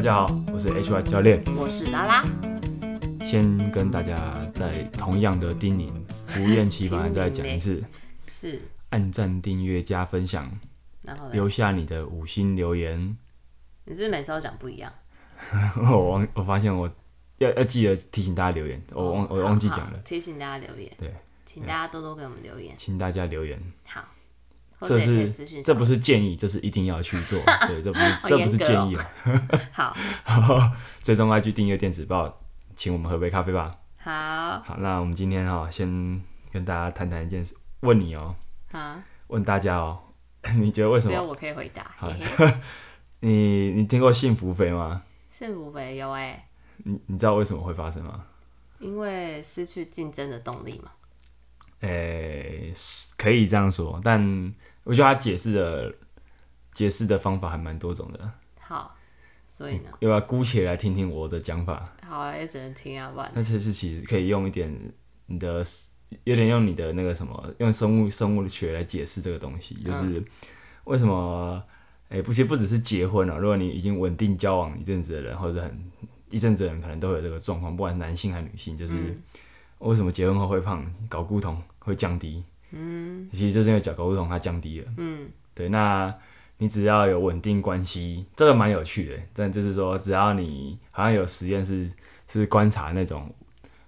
大家好，我是 HY 教练，我是拉拉。先跟大家在同样的叮咛，不厌其烦再讲一次，是按赞、订阅、加分享，然后留下你的五星留言。你是不是每次都讲不一样？我忘，我发现我要要记得提醒大家留言，我忘、哦、我忘记讲了，提醒大家留言。对，请大家多多给我们留言，请大家留言。好。这是这不是建议，这是一定要去做。对，这不是、哦、这不是建议。好，最终 IG 订阅电子报，请我们喝杯咖啡吧。好，好，那我们今天哈、喔，先跟大家谈谈一件事，问你哦、喔，啊，问大家哦、喔，你觉得为什么？只有我可以回答。好，你你听过幸福肥吗？幸福肥有哎、欸。你你知道为什么会发生吗？因为失去竞争的动力嘛。诶、欸，可以这样说，但。我觉得他解释的解释的方法还蛮多种的。好，所以呢，要不要姑且来听听我的讲法？好啊，也只能听啊，不然。那其实其实可以用一点你的，有点用你的那个什么，用生物生物学来解释这个东西，就是为什么？诶、欸，不，其实不只是结婚了，如果你已经稳定交往一阵子的人，或者很一阵子的人，可能都有这个状况，不管是男性还是女性，就是为什么结婚后会胖，搞固酮会降低？嗯，其实就是因为睾固酮它降低了。嗯，对，那你只要有稳定关系，这个蛮有趣的。但就是说，只要你好像有实验是是观察那种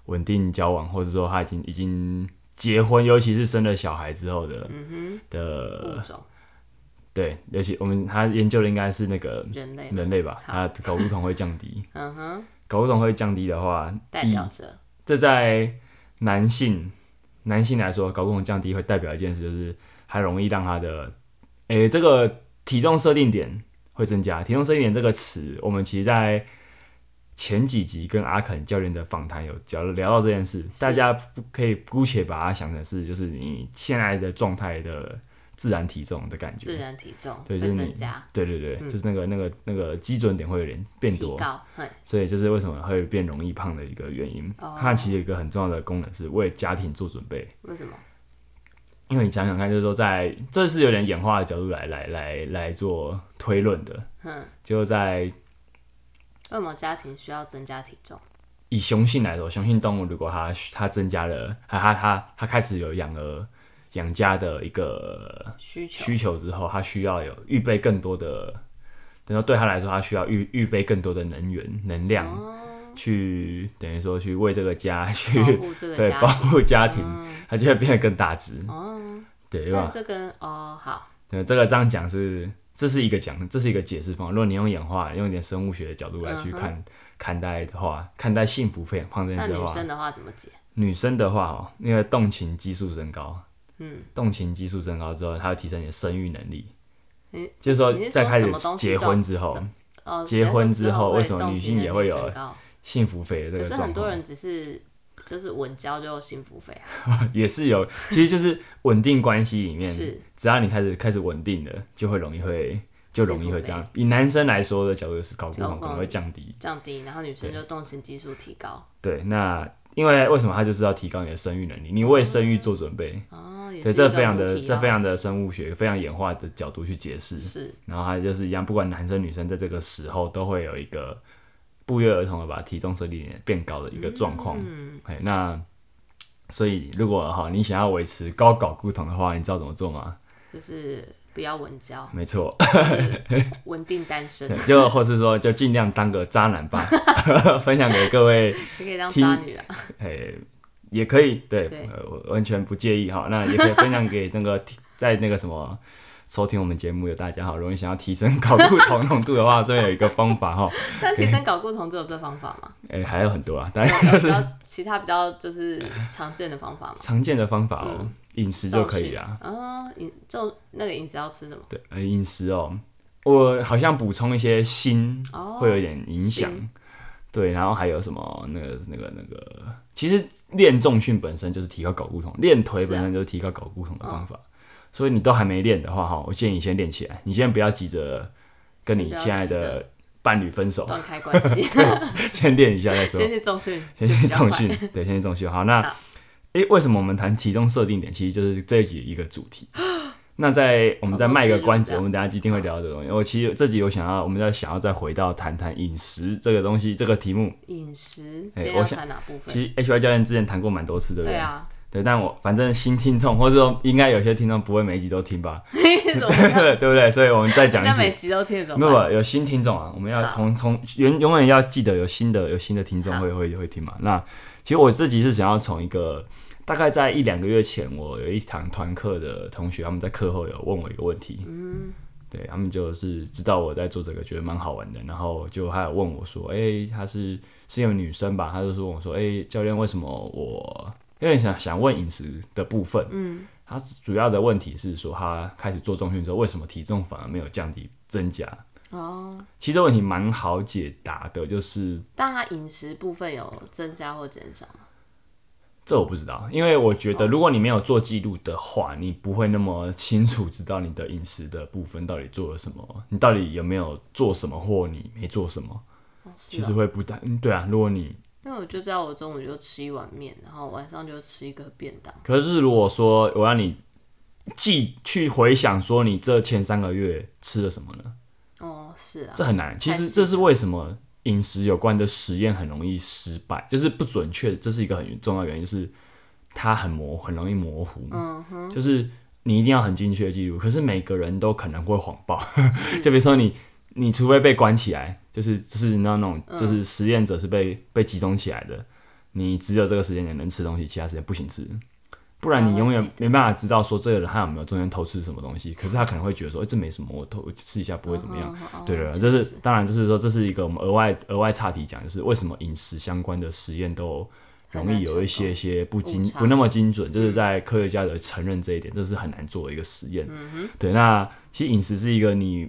稳定交往，或者说他已经已经结婚，尤其是生了小孩之后的，嗯哼，的对，尤其我们他研究的应该是那个人类人类吧，他睾固酮会降低。嗯哼，睾固酮会降低的话，代表着这在男性。男性来说，睾固酮降低会代表一件事，就是还容易让他的，诶、欸，这个体重设定点会增加。体重设定点这个词，我们其实在前几集跟阿肯教练的访谈有聊聊到这件事，大家可以姑且把它想成是，就是你现在的状态的。自然体重的感觉，自然体重对，就是增加，对对对，嗯、就是那个那个那个基准点会有点变多，所以就是为什么会变容易胖的一个原因。哦、它其实有一个很重要的功能是为家庭做准备。为什么？因为你想想看，就是说在这是有点演化的角度来来来来做推论的。嗯，就在为什么家庭需要增加体重？以雄性来说，雄性动物如果它它增加了，它它它它开始有养儿。养家的一个需求需求之后，他需要有预备更多的，等于说对他来说，他需要预预备更多的能源能量，哦、去等于说去为这个家 去对 保护家庭，他、嗯、就会变得更大只。哦，对吧？这跟哦好，对这个这样讲是这是一个讲，这是一个解释方法。如果你用演化用一点生物学的角度来去看、嗯、看待的话，看待幸福肥胖这件事的话，那女生的话怎么解？女生的话哦，因为动情激素升高。嗯，动情激素增高之后，它会提升你的生育能力。嗯，就是说，在开始结婚之后，结婚之后，为什么女性也会有幸福肥的这个很多人只是就是稳交就幸福肥啊。也是有，其实就是稳定关系里面，是。只要你开始开始稳定了，就会容易会就容易会这样。以男生来说的角度是，睾固酮可能会降低，降低，然后女生就动情激素提高。对，那因为为什么它就是要提高你的生育能力？你为生育做准备。对，这非常的，这非常的生物学，非常演化的角度去解释。是，然后它就是一样，不管男生女生，在这个时候都会有一个不约而同的把体重设定变高的一个状况。嗯，那所以如果哈你想要维持高睾固酮的话，你知道怎么做吗？就是不要稳交。没错，稳定单身。就或是说，就尽量当个渣男吧。分享给各位。你可以当渣女啊。也可以，对，完全不介意哈。那也可以分享给那个在那个什么收听我们节目的大家哈。如果你想要提升睾固酮浓度的话，这边有一个方法哈。但提升睾固酮只有这方法吗？哎、欸，还有很多啊，当然就是其他比较就是常见的方法嘛。常见的方法哦，饮、嗯、食就可以啊。哦，饮就那个饮食要吃什么？对，呃，饮食哦，我好像补充一些锌会有一点影响。哦对，然后还有什么那个那个那个，其实练重训本身就是提高睾固酮，练腿本身就是提高睾固酮的方法。啊哦、所以你都还没练的话，哈，我建议你先练起来。你先不要急着跟你现在的伴侣分手，断开关系。先练一下再说。先去重训，先去重训，对，先去重训。好，那诶，为什么我们谈体重设定点？其实就是这一集一个主题。那在我们再卖个关子，我们等下一定会聊这个东西。我其实这集我想要，我们要想要再回到谈谈饮食这个东西，这个题目。饮食，哎、欸，我想哪部分？其实 H Y 教练之前谈过蛮多次，对不对？对啊。对，但我反正新听众，或者说应该有些听众不会每一集都听吧？对对 对不对？所以我们再讲一次。每集都听，没有有新听众啊，我们要从从永永远要记得有新的有新的听众会会会听嘛。那其实我自己是想要从一个大概在一两个月前，我有一堂团课的同学，他们在课后有问我一个问题。嗯。对他们就是知道我在做这个，觉得蛮好玩的，然后就还有问我说：“哎，她是是一个女生吧？”他就说：“我说，哎，教练，为什么我？”有点想想问饮食的部分，嗯，他主要的问题是说，他开始做重训之后，为什么体重反而没有降低增加？哦，其实这问题蛮好解答的，就是，但他饮食部分有增加或减少吗？这我不知道，因为我觉得如果你没有做记录的话，你不会那么清楚知道你的饮食的部分到底做了什么，你到底有没有做什么或你没做什么，哦，其实会不太，嗯，对啊，如果你。因为我就知道我中午就吃一碗面，然后晚上就吃一个便当。可是如果说我让你记去回想说你这前三个月吃了什么呢？哦，是啊，这很难。其实这是为什么饮食有关的实验很容易失败，就是不准确。这是一个很重要原因，是它很模很容易模糊。嗯哼，就是你一定要很精确的记录，可是每个人都可能会谎报。就比如说你。你除非被关起来，就是就是那种，就是实验者是被、嗯、被集中起来的，你只有这个时间点能吃东西，其他时间不行吃，不然你永远没办法知道说这个人他有没有中间偷吃什么东西。可是他可能会觉得说，哎、欸，这没什么，我偷吃一下不会怎么样。嗯、对的，这是当然，就是说这是一个我们额外额外岔题讲，就是为什么饮食相关的实验都容易有一些些不精不那么精准，就是在科学家的承认这一点，这是很难做的一个实验。嗯、对，那其实饮食是一个你。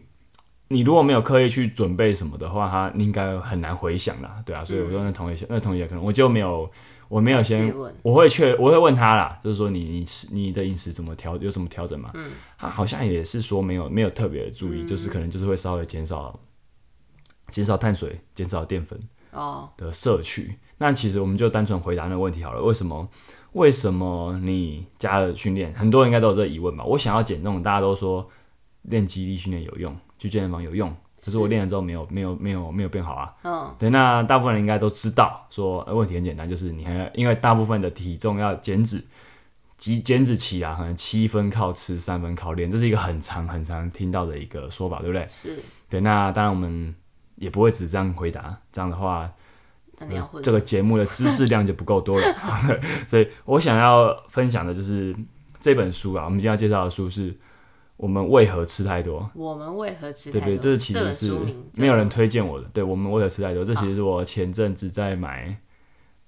你如果没有刻意去准备什么的话，他应该很难回想啦，对啊，所以我说那同学，嗯、那同学可能我就没有，我没有先，我会确，我会问他啦，就是说你你吃你的饮食怎么调，有什么调整吗？嗯，他好像也是说没有没有特别的注意，嗯、就是可能就是会稍微减少减少碳水，减少淀粉哦的摄取。哦、那其实我们就单纯回答那个问题好了，为什么为什么你加了训练？很多人应该都有这个疑问吧？我想要减重，大家都说练肌力训练有用。去健身房有用，可是我练了之后没有没有没有没有变好啊。嗯，对，那大部分人应该都知道，说问题很简单，就是你还要因为大部分的体重要减脂，即减脂期啊，可能七分靠吃，三分靠练，这是一个很长很长听到的一个说法，对不对？是。对，那当然我们也不会只这样回答，这样的话，这个节目的知识量就不够多了。所以我想要分享的就是这本书啊，我们今天要介绍的书是。我们为何吃太多？我们为何吃太多？对对，这其实是没有人推荐我的。对，我们为何吃太多？这其实是我前阵子在买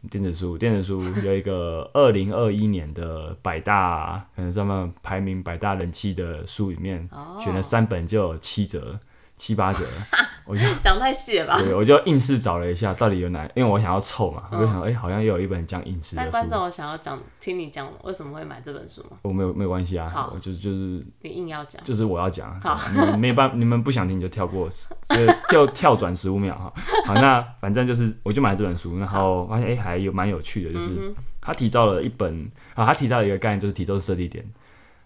电子书，电子书 有一个二零二一年的百大，可能上面排名百大人气的书里面，选了三本就有七折。七八折，我就讲太细了吧？对，我就硬是找了一下，到底有哪？因为我想要凑嘛，我就想，哎，好像又有一本讲饮食的书。但观众，我想要讲，听你讲为什么会买这本书吗？我没有，没有关系啊。好，就就是你硬要讲，就是我要讲。好，你没办，你们不想听就跳过，就就跳转十五秒哈。好，那反正就是，我就买这本书，然后发现哎，还有蛮有趣的，就是他提到了一本啊，他提到一个概念，就是体重设定点。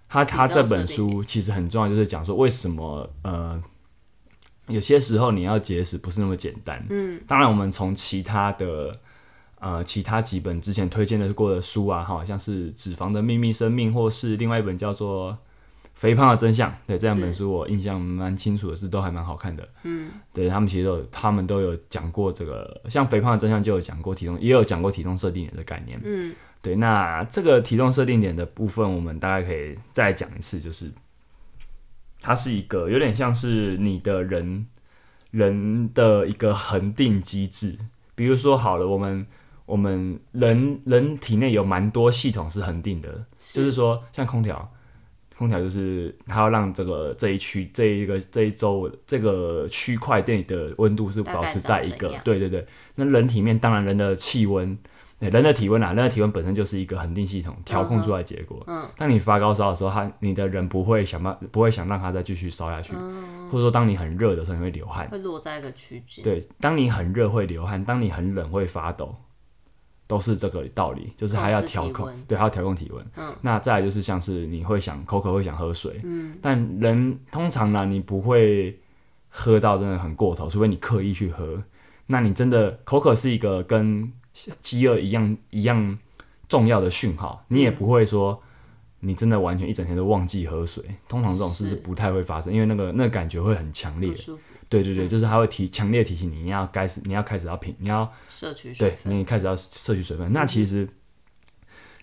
他他这本书其实很重要，就是讲说为什么呃。有些时候你要节食不是那么简单。嗯，当然我们从其他的呃其他几本之前推荐的过的书啊，好像是《脂肪的秘密生命》，或是另外一本叫做《肥胖的真相》。对，这两本书我印象蛮清楚的，是都还蛮好看的。嗯，对他们其实都有他们都有讲过这个，像《肥胖的真相》就有讲过体重，也有讲过体重设定点的概念。嗯，对，那这个体重设定点的部分，我们大概可以再讲一次，就是。它是一个有点像是你的人人的一个恒定机制，比如说好了，我们我们人人体内有蛮多系统是恒定的，是就是说像空调，空调就是它要让这个这一区这一个这一周这个区块内的温度是保持在一个，对对对，那人体面当然人的气温。人的体温啊，人的体温本身就是一个恒定系统调控出来的结果。嗯，当你发高烧的时候，他你的人不会想办不会想让它再继续烧下去，或者说当你很热的时候，你会流汗，会落在一个区间。对，当你很热会流汗，当你很冷会发抖。都是这个道理，就是还要调控，对，还要调控体温。嗯，那再来就是像是你会想口渴，会想喝水。嗯，但人通常呢，你不会喝到真的很过头，除非你刻意去喝。那你真的口渴是一个跟饥饿一样一样重要的讯号，你也不会说你真的完全一整天都忘记喝水。通常这种事是不太会发生，因为那个那个感觉会很强烈。对对对，就是他会提强烈提醒你，你要开始，你要开始要品，你要摄取水分，对，你开始要摄取水分。那其实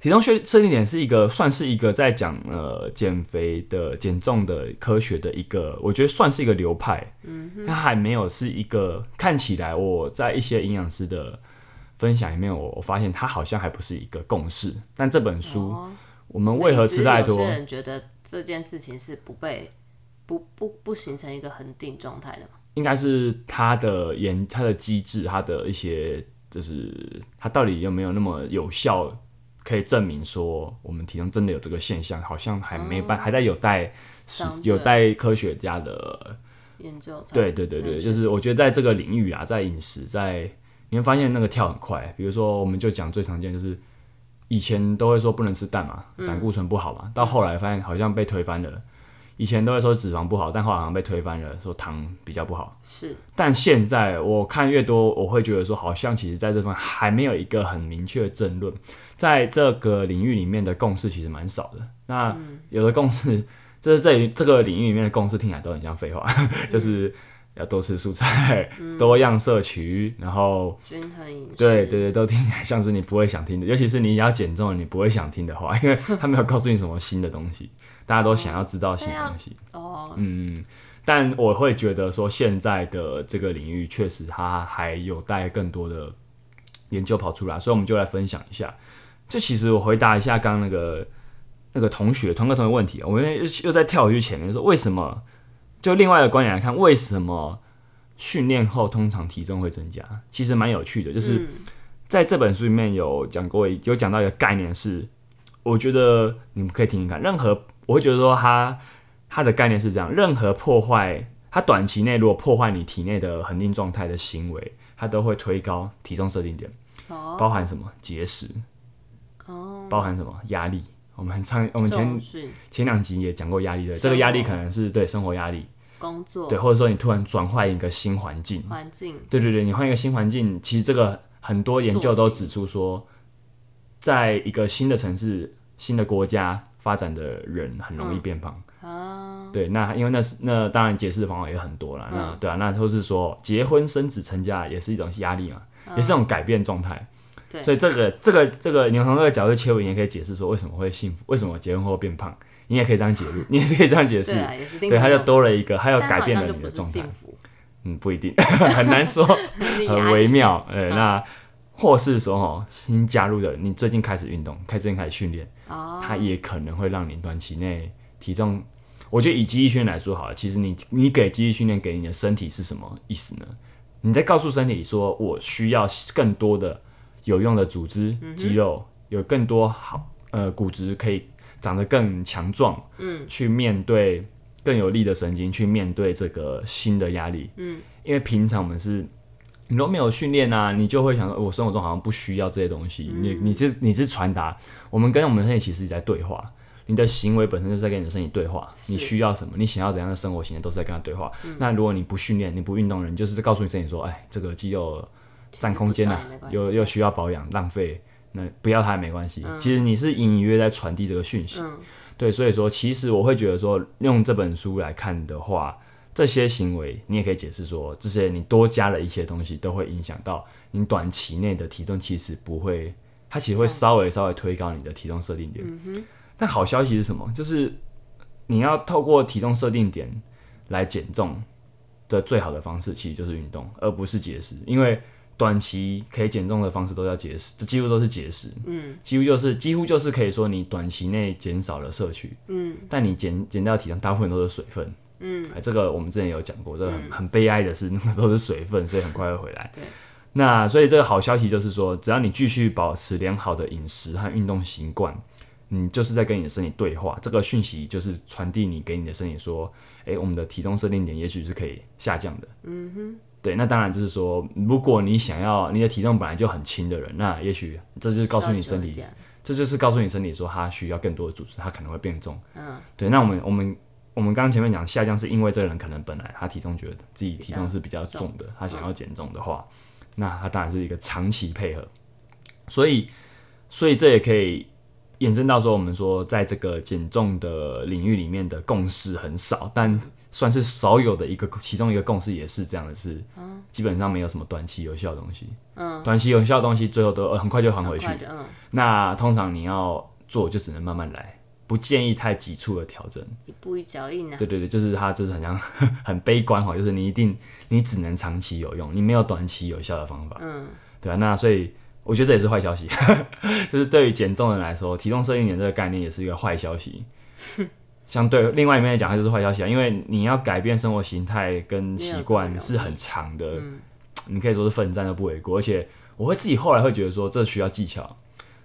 体重设设定点是一个，算是一个在讲呃减肥的减重的科学的一个，我觉得算是一个流派。嗯哼，它还没有是一个看起来我在一些营养师的分享里面，我我发现它好像还不是一个共识。但这本书，哦、我们为何吃太多？有些人觉得这件事情是不被。不不不形成一个恒定状态的吗？应该是它的研它的机制，它的一些就是它到底有没有那么有效，可以证明说我们体重真的有这个现象，好像还没办，嗯、还在有待有待科学家的研究。对对对对，就是我觉得在这个领域啊，在饮食，在你会发现那个跳很快。比如说，我们就讲最常见就是以前都会说不能吃蛋嘛，胆固醇不好嘛，嗯、到后来发现好像被推翻了。以前都会说脂肪不好，但后来好像被推翻了，说糖比较不好。是，但现在我看越多，我会觉得说，好像其实在这方面还没有一个很明确的争论，在这个领域里面的共识其实蛮少的。那有的共识，就是在这个领域里面的共识听起来都很像废话，嗯、就是要多吃蔬菜，嗯、多样摄取，然后均衡饮食。对对对，都听起来像是你不会想听的，尤其是你要减重，你不会想听的话，因为他没有告诉你什么新的东西。大家都想要知道新东西，哦，嗯，但我会觉得说，现在的这个领域确实它还有待更多的研究跑出来，所以我们就来分享一下。这其实我回答一下刚刚那个那个同学同个同学问题，我们又又在跳回去前面说，为什么？就另外的观点来看，为什么训练后通常体重会增加？其实蛮有趣的，就是在这本书里面有讲过，有讲到一个概念是，我觉得你们可以听听看，任何。我会觉得说，它它的概念是这样：任何破坏它短期内如果破坏你体内的恒定状态的行为，它都会推高体重设定点。哦，包含什么？节食。哦，包含什么？压力。我们很常，我们前前两集也讲过压力的，这个压力可能是对生活压力、工作，对，或者说你突然转换一个新环境，环境，对对对，你换一个新环境，其实这个很多研究都指出说，在一个新的城市、新的国家。发展的人很容易变胖，嗯。啊、对，那因为那是那当然解释的方法也很多了，嗯、那对啊，那都是说结婚生子成家也是一种压力嘛，嗯、也是一种改变状态，对。所以这个这个这个你从这个角度切入，你也可以解释说为什么会幸福，为什么结婚后变胖，你也可以这样解释，你也是可以这样解释，对，对，他就多了一个，他又改变了你的状态，嗯，不一定，很难说，很微妙，呃，那。或是说哦，新加入的你最近开始运动，开最近开始训练，哦、它也可能会让你短期内体重。我觉得以记忆训练来说好了，其实你你给记忆训练给你的身体是什么意思呢？你在告诉身体说，我需要更多的有用的组织、肌肉，有更多好呃骨质可以长得更强壮，嗯，去面对更有力的神经，去面对这个新的压力，嗯，因为平常我们是。你都没有训练啊，你就会想说，我生活中好像不需要这些东西。嗯、你你是你是传达，我们跟我们的身体其实在对话，你的行为本身就是在跟你的身体对话。你需要什么？你想要怎样的生活形态，都是在跟他对话。嗯、那如果你不训练，你不运动人，就是在告诉你身体说，哎，这个肌肉占空间啊，又又需要保养，浪费，那不要它也没关系。嗯、其实你是隐隐约约在传递这个讯息。嗯、对，所以说，其实我会觉得说，用这本书来看的话。这些行为，你也可以解释说，这些你多加了一些东西，都会影响到你短期内的体重，其实不会，它其实会稍微稍微推高你的体重设定点。嗯。但好消息是什么？就是你要透过体重设定点来减重的最好的方式，其实就是运动，而不是节食。因为短期可以减重的方式都要节食，这几乎都是节食。嗯。几乎就是几乎就是可以说你短期内减少了摄取。嗯。但你减减掉体重，大部分都是水分。嗯，哎，这个我们之前有讲过，这个很、嗯、很悲哀的是，那个都是水分，所以很快会回来。对，那所以这个好消息就是说，只要你继续保持良好的饮食和运动习惯，你就是在跟你的身体对话。这个讯息就是传递你给你的身体说，哎，我们的体重设定点也许是可以下降的。嗯哼，对，那当然就是说，如果你想要你的体重本来就很轻的人，那也许这就是告诉你身体，这就是告诉你身体说他需要更多的组织，他可能会变重。嗯，对。那我们我们我们刚刚前面讲下降，是因为这个人可能本来他体重觉得自己体重是比较重的，他想要减重的话，嗯、那他当然是一个长期配合。所以，所以这也可以衍生到说，我们说在这个减重的领域里面的共识很少，但。算是少有的一个，其中一个共识也是这样的是，嗯、基本上没有什么短期有效的东西。嗯，短期有效的东西最后都很快就还回去。嗯、那通常你要做就只能慢慢来，不建议太急促的调整。一步一脚印啊。对对对，就是它就是很像 很悲观哈，就是你一定你只能长期有用，你没有短期有效的方法。嗯，对啊，那所以我觉得这也是坏消息，就是对于减重人来说，体重设定点这个概念也是一个坏消息。相对另外一面来讲，它就是坏消息啊，因为你要改变生活形态跟习惯是很长的，嗯、你可以说是奋战都不为过。而且我会自己后来会觉得说，这需要技巧，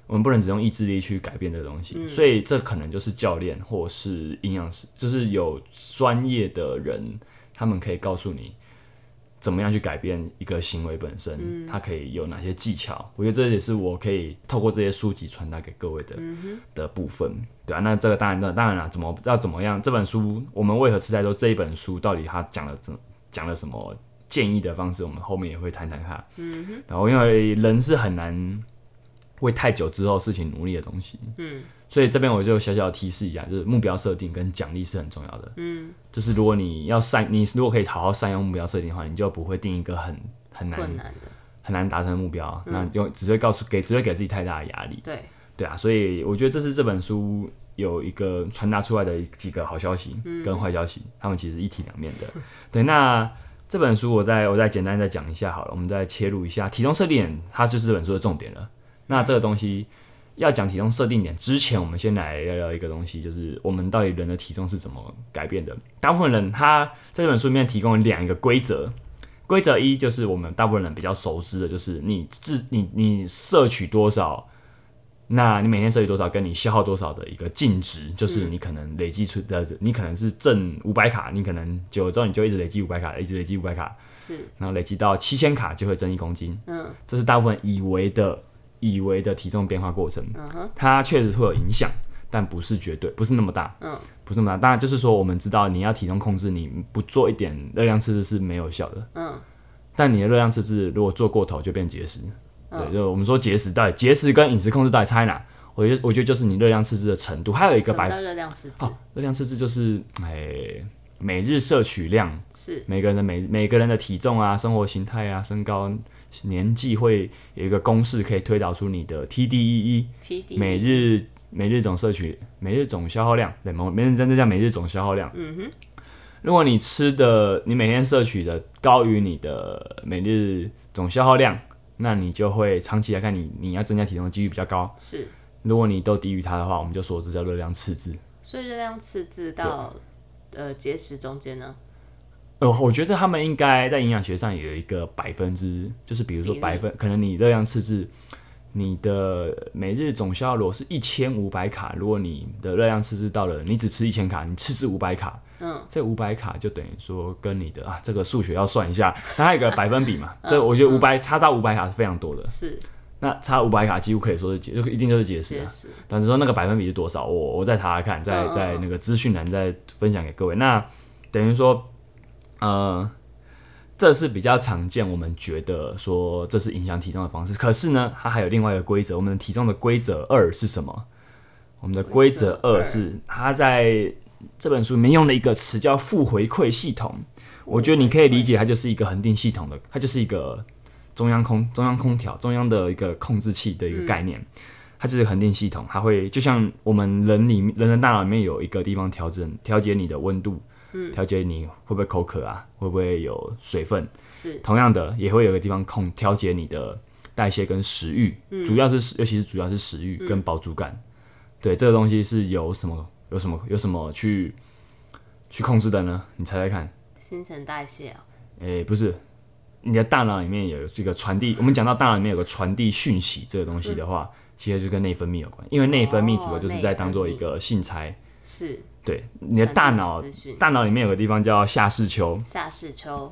我们不能只用意志力去改变这个东西，嗯、所以这可能就是教练或是营养师，就是有专业的人，他们可以告诉你。怎么样去改变一个行为本身？嗯、它可以有哪些技巧？我觉得这也是我可以透过这些书籍传达给各位的、嗯、的部分，对啊。那这个当然，当然了，怎么要怎么样？这本书我们为何吃太多？这一本书到底它讲了怎讲了什么建议的方式？我们后面也会谈谈看。嗯哼。然后因为人是很难为太久之后事情努力的东西。嗯。所以这边我就小小的提示一下，就是目标设定跟奖励是很重要的。嗯，就是如果你要善，你如果可以好好善用目标设定的话，你就不会定一个很很难很难达成的目标，那就只会告诉给只会给自己太大的压力。对对啊，所以我觉得这是这本书有一个传达出来的几个好消息跟坏消息，他们其实一体两面的。对，那这本书我再我再简单再讲一下好了，我们再切入一下体重设定，它就是这本书的重点了。那这个东西。要讲体重设定点之前，我们先来聊聊一个东西，就是我们到底人的体重是怎么改变的。大部分人他在这本书里面提供两个规则，规则一就是我们大部分人比较熟知的，就是你自你你摄取多少，那你每天摄取多少，跟你消耗多少的一个净值，就是你可能累积出的，你可能是挣五百卡，你可能久了之后你就一直累积五百卡，一直累积五百卡，是，然后累积到七千卡就会增一公斤，嗯，这是大部分以为的。以为的体重变化过程，它确实会有影响，但不是绝对，不是那么大，嗯不是那么大。当然，就是说我们知道你要体重控制，你不做一点热量赤字是没有效的，嗯但你的热量赤字如果做过头就变节食，对，就我们说节食到底节食跟饮食控制到底差在哪？我觉得我觉得就是你热量赤字的程度，还有一个白热量赤字，哦，热量赤字就是哎。每日摄取量是每个人的每每个人的体重啊、生活形态啊、身高、年纪会有一个公式可以推导出你的 TDEE，每日每日总摄取每日总消耗量，对，每日真的叫每日总消耗量。嗯哼，如果你吃的你每天摄取的高于你的每日总消耗量，那你就会长期来看你你要增加体重的几率比较高。是，如果你都低于它的话，我们就说这叫热量赤字。所以热量赤字到。呃，节食中间呢？呃，我觉得他们应该在营养学上有一个百分之，就是比如说百分，可能你热量赤字，你的每日总消耗如果是一千五百卡，如果你的热量赤字到了，你只吃一千卡，你赤字五百卡，嗯，这五百卡就等于说跟你的啊，这个数学要算一下，它还有个百分比嘛，这我觉得五百差到五百卡是非常多的，是。那差五百卡几乎可以说是解，就一定就是解释啊。但是说那个百分比是多少，我我再查查看，在在那个资讯栏再分享给各位。那等于说，呃，这是比较常见，我们觉得说这是影响体重的方式。可是呢，它还有另外一个规则，我们的体重的规则二是什么？我们的规则二是它在这本书里面用了一个词叫负回馈系统。我觉得你可以理解，它就是一个恒定系统的，它就是一个。中央空中央空调中央的一个控制器的一个概念，嗯、它就是恒定系统，它会就像我们人里面人的大脑里面有一个地方调整调节你的温度，嗯，调节你会不会口渴啊，会不会有水分，是。同样的也会有个地方控调节你的代谢跟食欲，嗯、主要是尤其是主要是食欲跟饱足感，嗯、对这个东西是有什么有什么有什么去去控制的呢？你猜猜看，新陈代谢啊？诶、欸，不是。你的大脑里面有这个传递，我们讲到大脑里面有个传递讯息这个东西的话，嗯、其实就跟内分泌有关，因为内分泌主要就是在当做一个信差，是对你的大脑，大脑里面有个地方叫下视丘，下视丘，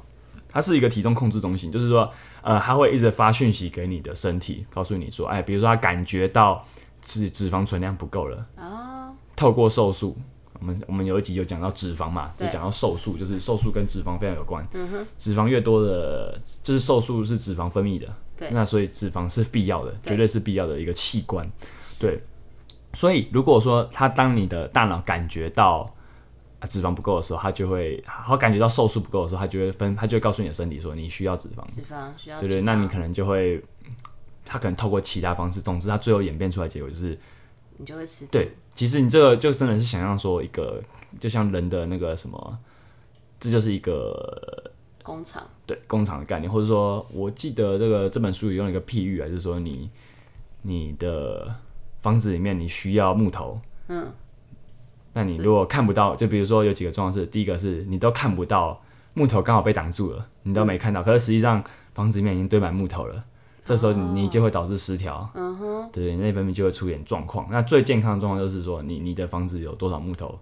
它是一个体重控制中心，就是说，呃，它会一直发讯息给你的身体，告诉你说，哎，比如说它感觉到脂脂肪存量不够了，哦，透过瘦素，我们我们有一集有讲到脂肪嘛，就讲到瘦素，就是瘦素跟脂肪非常有关，嗯哼，脂肪越多的，就是瘦素是脂肪分泌的，对。那所以脂肪是必要的，对。绝对是必要的一个器官，对，所以如果说他当你的大脑感觉到。啊，脂肪不够的时候，他就会，好感觉到瘦素不够的时候，他就会分，他就会告诉你的身体说你需要脂肪。脂肪需要。对对，那你可能就会，他可能透过其他方式，总之他最后演变出来的结果就是，你就会吃。对，其实你这个就真的是想象说一个，就像人的那个什么，这就是一个工厂。对，工厂的概念，或者说，我记得这个这本书里用了一个譬喻啊，就是说你你的房子里面你需要木头，嗯。那你如果看不到，就比如说有几个状况是，第一个是你都看不到木头刚好被挡住了，你都没看到，嗯、可是实际上房子里面已经堆满木头了，这时候你就会导致失调，嗯哼，对，内分泌就会出现状况。那最健康的状况就是说，你你的房子有多少木头，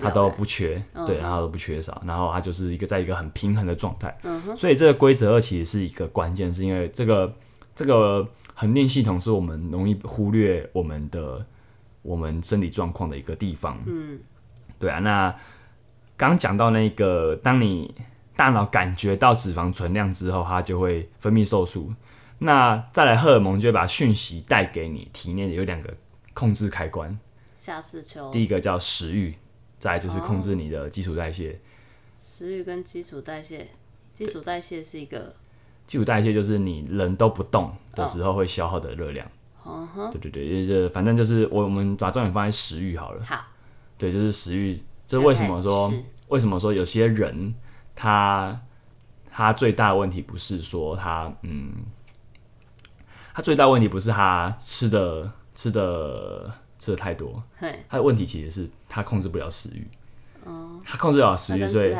它都不缺，对，然后都不缺少，然后它就是一个在一个很平衡的状态，所以这个规则二其实是一个关键，是因为这个这个恒定系统是我们容易忽略我们的。我们身体状况的一个地方，嗯，对啊。那刚讲到那个，当你大脑感觉到脂肪存量之后，它就会分泌瘦素。那再来荷尔蒙就会把讯息带给你体内的有两个控制开关。下视丘。第一个叫食欲，再来就是控制你的基础代谢。哦、食欲跟基础代谢，基础代谢是一个。基础代谢就是你人都不动的时候会消耗的热量。哦对对对，就反正就是我我们把重点放在食欲好了。好，对，就是食欲。这为什么说为什么说有些人他他最大的问题不是说他嗯，他最大的问题不是他吃的吃的吃的太多，他的问题其实是他控制不了食欲。他控制不了食欲，所以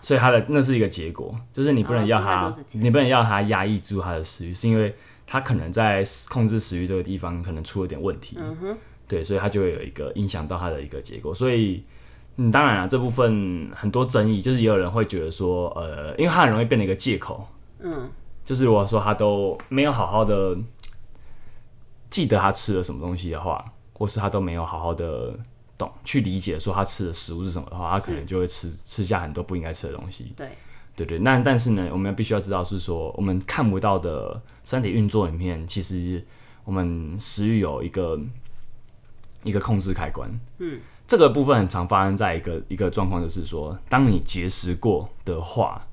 所以他的那是一个结果，就是你不能要他，你不能要他压抑住他的食欲，是因为。他可能在控制食欲这个地方可能出了点问题，嗯哼，对，所以他就会有一个影响到他的一个结果。所以，嗯，当然了，这部分很多争议，就是也有人会觉得说，呃，因为他很容易变成一个借口，嗯，就是如果说他都没有好好的记得他吃了什么东西的话，或是他都没有好好的懂去理解说他吃的食物是什么的话，他可能就会吃吃下很多不应该吃的东西，对。对对，那但是呢，我们要必须要知道是说，我们看不到的身体运作里面，其实我们食欲有一个一个控制开关。嗯，这个部分很常发生在一个一个状况，就是说，当你节食过的话，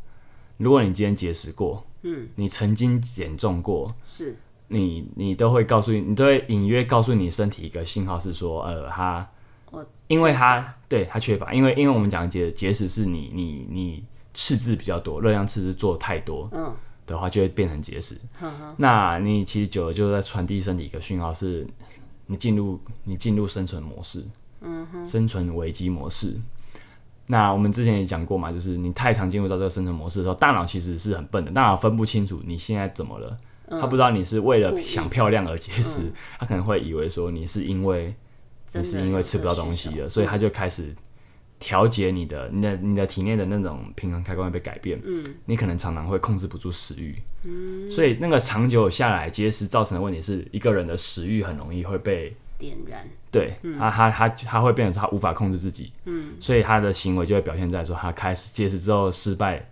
如果你今天节食过，嗯，你曾经减重过，是，你你都会告诉你，你都会隐约告诉你身体一个信号，是说，呃，它，因为它对它缺乏，因为因为我们讲节节食是你你你。赤字比较多，热量赤字做太多，嗯，的话就会变成节食。嗯，那你其实久了就在传递身体一个讯号，是你进入你进入生存模式，嗯哼，生存危机模式。那我们之前也讲过嘛，就是你太常进入到这个生存模式的时候，大脑其实是很笨的，大脑分不清楚你现在怎么了，他不知道你是为了想漂亮而节食，他可能会以为说你是因为你是因为吃不到东西了，所以他就开始。调节你的、你的、你的体内的那种平衡开关会被改变，嗯，你可能常常会控制不住食欲，嗯，所以那个长久下来节食造成的问题是一个人的食欲很容易会被点燃，对，嗯、他他他他会变成他无法控制自己，嗯，所以他的行为就会表现在说他开始节食之后失败，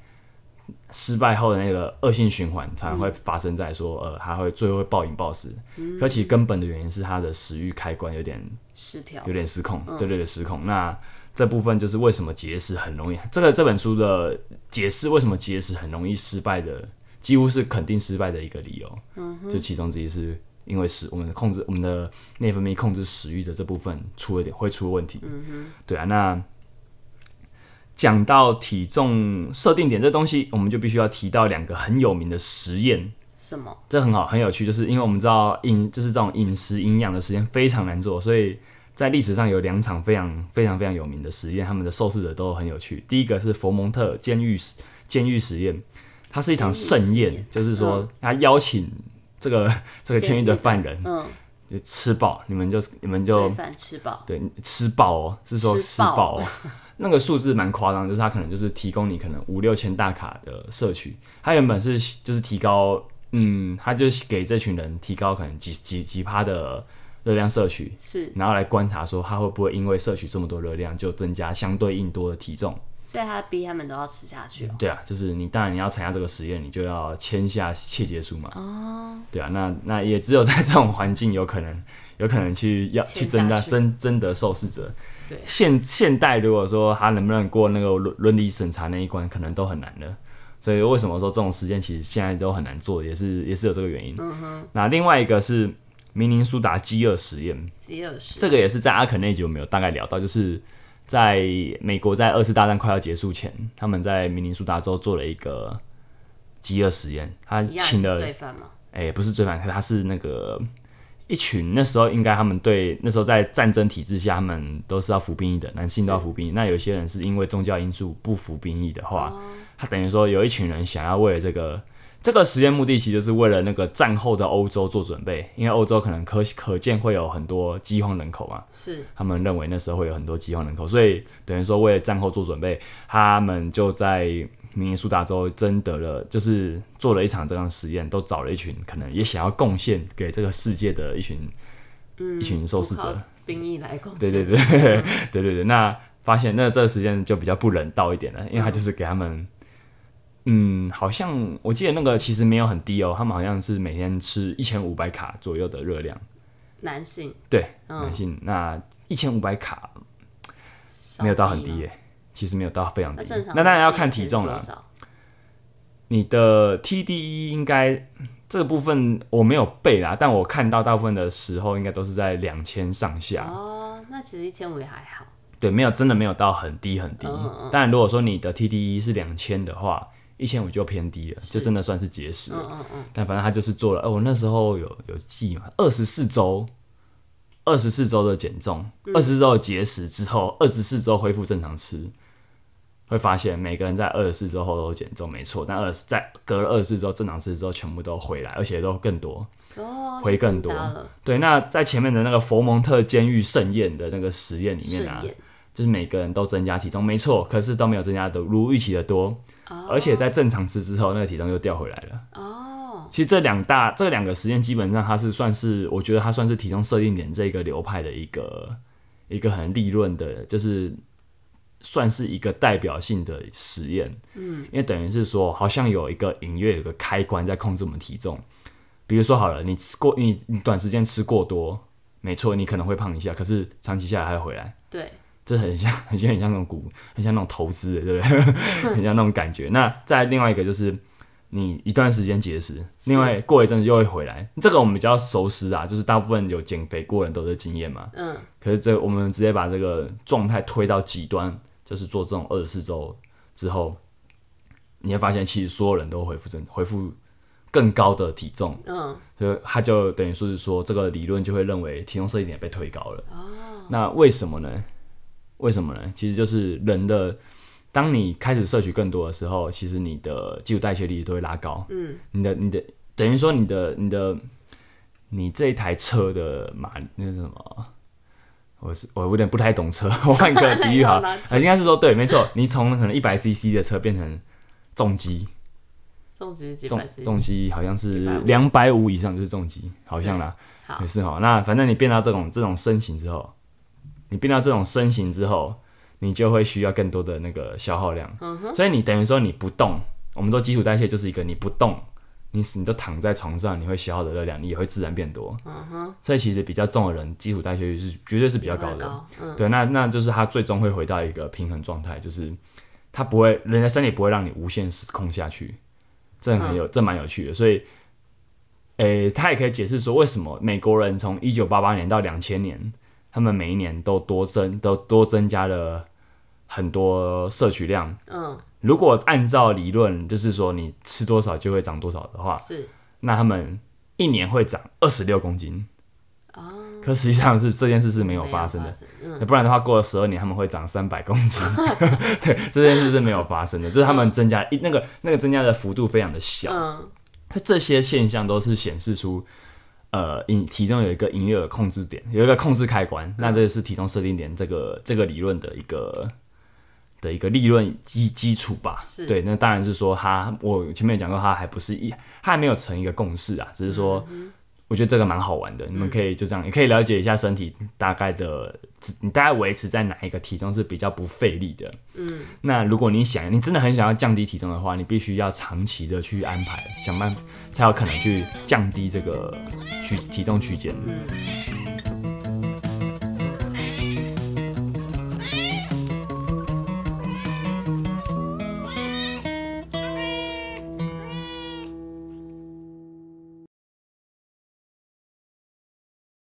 失败后的那个恶性循环常常会发生在说，呃，他会最后会暴饮暴食，嗯，可其实根本的原因是他的食欲开关有点失调，有点失控，对对对，失控，那。这部分就是为什么节食很容易。这个这本书的解释为什么节食很容易失败的，几乎是肯定失败的一个理由。嗯哼，这其中之一是因为食我们的控制我们的内分泌控制食欲的这部分出了点会出问题。对啊。那讲到体重设定点这东西，我们就必须要提到两个很有名的实验。什么？这很好，很有趣，就是因为我们知道饮就是这种饮食营养的实验非常难做，所以。在历史上有两场非常非常非常有名的实验，他们的受试者都很有趣。第一个是佛蒙特监狱监狱实验，它是一场盛宴，就是说他邀请这个这个监狱的犯人，嗯，吃饱，你们就你们就吃饱，对，吃饱哦，是说吃饱哦。那个数字蛮夸张，就是它可能就是提供你可能五六千大卡的摄取，它原本是就是提高，嗯，它就是给这群人提高可能几几几趴的热量摄取，是，然后来观察说他会不会因为摄取这么多热量就增加相对应多的体重。所以他逼他们都要吃下去哦。对啊，就是你当然你要参加这个实验，你就要签下切结书嘛。哦。对啊，那那也只有在这种环境有可能有可能去要去增加增增得受试者。对。现现代如果说他能不能过那个伦伦理审查那一关，可能都很难的。所以为什么说这种实验其实现在都很难做，也是也是有这个原因。嗯哼。那另外一个是明尼苏达饥饿实验。饥饿实验。这个也是在阿肯那集我们有大概聊到，就是。在美国，在二次大战快要结束前，他们在明尼苏达州做了一个饥饿实验。他请了，哎、欸，不是罪犯，他是那个一群那时候应该他们对那时候在战争体制下，他们都是要服兵役的，男性都要服兵役。那有些人是因为宗教因素不服兵役的话，哦、他等于说有一群人想要为了这个。这个实验目的其实就是为了那个战后的欧洲做准备，因为欧洲可能可可见会有很多饥荒人口嘛，是他们认为那时候会有很多饥荒人口，所以等于说为了战后做准备，他们就在明尼苏达州征得了，就是做了一场这样实验，都找了一群可能也想要贡献给这个世界的一群、嗯、一群受试者，兵役来贡献，对对对、嗯、对对对，那发现那这个实验就比较不人道一点了，因为他就是给他们。嗯，好像我记得那个其实没有很低哦，他们好像是每天吃一千五百卡左右的热量。男性。对，嗯、男性。那一千五百卡没有到很低耶，其实没有到非常低。那，那当然要看体重了。你的 TDE 应该这个部分我没有背啦，但我看到大部分的时候应该都是在两千上下。哦，那其实一千五也还好。对，没有真的没有到很低很低。当然，如果说你的 TDE 是两千的话。一千五就偏低了，就真的算是节食了。嗯嗯嗯。但反正他就是做了，哦，我那时候有有记嘛，二十四周，二十四周的减重，二十四周的节食之后，二十四周恢复正常吃，会发现每个人在二十四周后都减重，没错。但二十在隔了二十四周正常吃之后，全部都回来，而且都更多，哦，回更多。对，那在前面的那个佛蒙特监狱盛宴的那个实验里面啊，就是每个人都增加体重，没错，可是都没有增加的如预期的多。而且在正常吃之后，那个体重又掉回来了。哦，其实这两大这两个实验基本上它是算是，我觉得它算是体重设定点这个流派的一个一个很利润的，就是算是一个代表性的实验。嗯，因为等于是说，好像有一个隐约有个开关在控制我们体重。比如说好了，你吃过你你短时间吃过多，没错，你可能会胖一下，可是长期下来还会回来。对。这很像，很像，很像那种股，很像那种投资的，对不对？很像那种感觉。那再另外一个就是，你一段时间节食，另外过一阵子又会回来。这个我们比较熟悉啊，就是大部分有减肥过人都是经验嘛。嗯。可是这我们直接把这个状态推到极端，就是做这种二十四周之后，你会发现其实所有人都恢复正，恢复更高的体重。嗯。所以他就等于说是说，这个理论就会认为体重设定点被推高了。哦。那为什么呢？为什么呢？其实就是人的，当你开始摄取更多的时候，其实你的基础代谢率都会拉高。嗯，你的你的等于说你的你的你这一台车的马那是什么？我是我有点不太懂车，我 换个比喻哈，应该是说对，没错，你从可能一百 CC 的车变成重机，重机重机好像是两百五以上就是重机，好像啦，也是哈。那反正你变到这种这种身形之后。你变到这种身形之后，你就会需要更多的那个消耗量，嗯、所以你等于说你不动，我们说基础代谢就是一个你不动，你你都躺在床上，你会消耗的热量，你也会自然变多。嗯、所以其实比较重的人，基础代谢率是绝对是比较高的。高嗯、对，那那就是他最终会回到一个平衡状态，就是他不会，人的身体不会让你无限失控下去。这很有，嗯、这蛮有趣的。所以，诶、欸，他也可以解释说，为什么美国人从一九八八年到两千年。他们每一年都多增，都多增加了很多摄取量。嗯，如果按照理论，就是说你吃多少就会长多少的话，是，那他们一年会长二十六公斤。哦，可实际上是这件事是没有发生的。嗯，不然的话，过了十二年他们会长三百公斤。对，这件事是没有发生的，就是他们增加一那个那个增加的幅度非常的小。嗯，这些现象都是显示出。呃，体体重有一个营业额控制点，有一个控制开关，嗯、那这是体重设定点这个这个理论的一个的一个利润基基础吧。对，那当然是说他，我前面讲过，他还不是一，他还没有成一个共识啊，只是说。嗯我觉得这个蛮好玩的，你们可以就这样，也可以了解一下身体大概的，你大概维持在哪一个体重是比较不费力的。嗯，那如果你想，你真的很想要降低体重的话，你必须要长期的去安排，想办法才有可能去降低这个区体重区间。嗯。